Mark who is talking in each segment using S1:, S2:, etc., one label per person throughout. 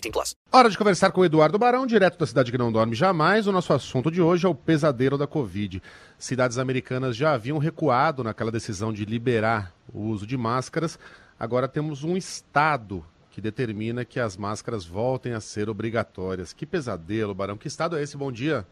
S1: 18 plus.
S2: Hora de conversar com o Eduardo Barão, direto da cidade que não dorme jamais. O nosso assunto de hoje é o pesadelo da Covid. Cidades americanas já haviam recuado naquela decisão de liberar o uso de máscaras. Agora temos um estado que determina que as máscaras voltem a ser obrigatórias. Que pesadelo, Barão. Que estado é esse? Bom dia.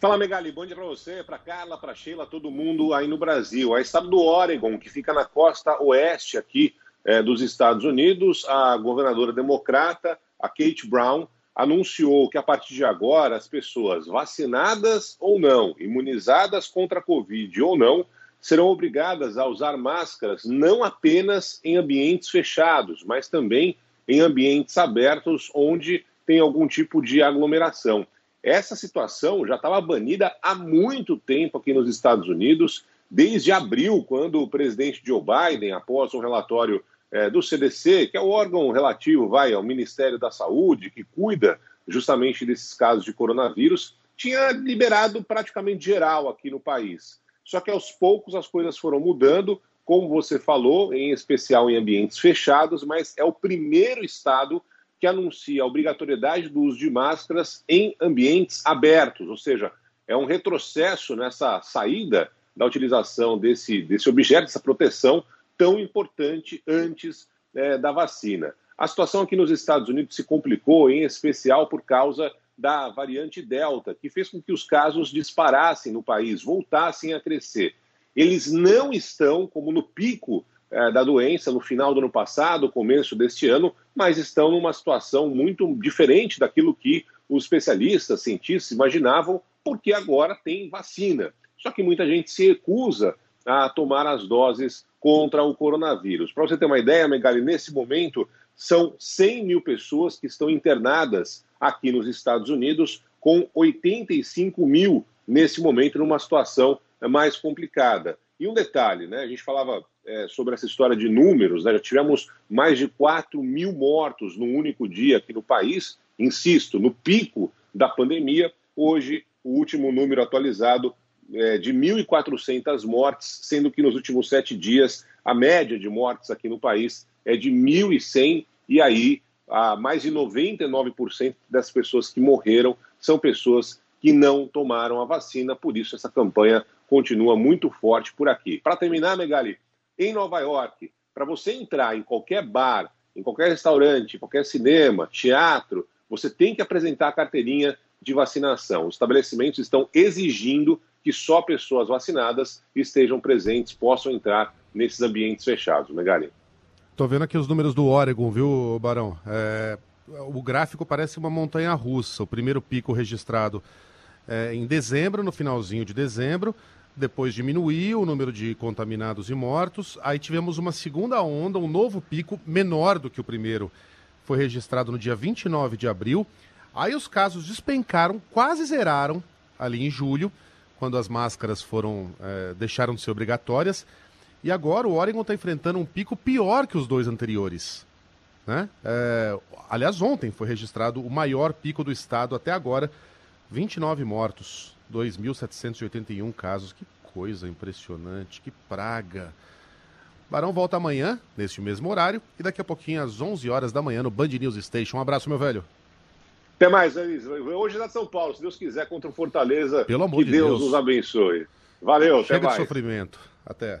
S3: Fala, Megali. Bom dia para você, para Carla, para Sheila, todo mundo aí no Brasil. É o estado do Oregon, que fica na costa oeste aqui é, dos Estados Unidos. A governadora democrata, a Kate Brown, anunciou que a partir de agora as pessoas vacinadas ou não, imunizadas contra a Covid ou não, serão obrigadas a usar máscaras não apenas em ambientes fechados, mas também em ambientes abertos onde tem algum tipo de aglomeração. Essa situação já estava banida há muito tempo aqui nos Estados Unidos, desde abril, quando o presidente Joe Biden, após um relatório é, do CDC, que é o órgão relativo vai ao Ministério da Saúde, que cuida justamente desses casos de coronavírus, tinha liberado praticamente geral aqui no país. Só que aos poucos as coisas foram mudando, como você falou, em especial em ambientes fechados, mas é o primeiro estado que anuncia a obrigatoriedade do uso de máscaras em ambientes abertos, ou seja, é um retrocesso nessa saída da utilização desse, desse objeto, dessa proteção tão importante antes é, da vacina. A situação aqui nos Estados Unidos se complicou, em especial por causa da variante Delta, que fez com que os casos disparassem no país, voltassem a crescer. Eles não estão, como no pico é, da doença, no final do ano passado, começo deste ano, mas estão numa situação muito diferente daquilo que os especialistas, cientistas imaginavam, porque agora tem vacina. Só que muita gente se recusa a tomar as doses contra o coronavírus. Para você ter uma ideia, Megali, nesse momento são 100 mil pessoas que estão internadas aqui nos Estados Unidos, com 85 mil nesse momento numa situação mais complicada. E um detalhe, né? A gente falava é, sobre essa história de números, né? já tivemos mais de 4 mil mortos num único dia aqui no país. Insisto, no pico da pandemia, hoje o último número atualizado é de 1.400 mortes, sendo que nos últimos sete dias a média de mortes aqui no país é de 1.100, e aí a mais de 99% das pessoas que morreram são pessoas que não tomaram a vacina, por isso essa campanha continua muito forte por aqui. Para terminar, Megali, em Nova York, para você entrar em qualquer bar, em qualquer restaurante, qualquer cinema, teatro, você tem que apresentar a carteirinha de vacinação. Os estabelecimentos estão exigindo que só pessoas vacinadas estejam presentes, possam entrar nesses ambientes fechados. Megali.
S2: Estou vendo aqui os números do Oregon, viu, Barão? É, o gráfico parece uma montanha russa. O primeiro pico registrado é, em dezembro, no finalzinho de dezembro, depois diminuiu o número de contaminados e mortos. Aí tivemos uma segunda onda, um novo pico menor do que o primeiro. Foi registrado no dia 29 de abril. Aí os casos despencaram, quase zeraram ali em julho, quando as máscaras foram é, deixaram de ser obrigatórias. E agora o Oregon está enfrentando um pico pior que os dois anteriores. Né? É, aliás, ontem foi registrado o maior pico do estado até agora: 29 mortos, 2.781 casos. Que coisa impressionante, que praga. Barão volta amanhã, neste mesmo horário, e daqui a pouquinho, às 11 horas da manhã, no Band News Station. Um abraço, meu velho.
S3: Até mais, Anis. Hoje é na São Paulo, se Deus quiser, contra o Fortaleza.
S2: Pelo amor
S3: que
S2: de
S3: Deus
S2: Deus.
S3: nos abençoe. Valeu,
S2: Chega
S3: até mais.
S2: de sofrimento. Até.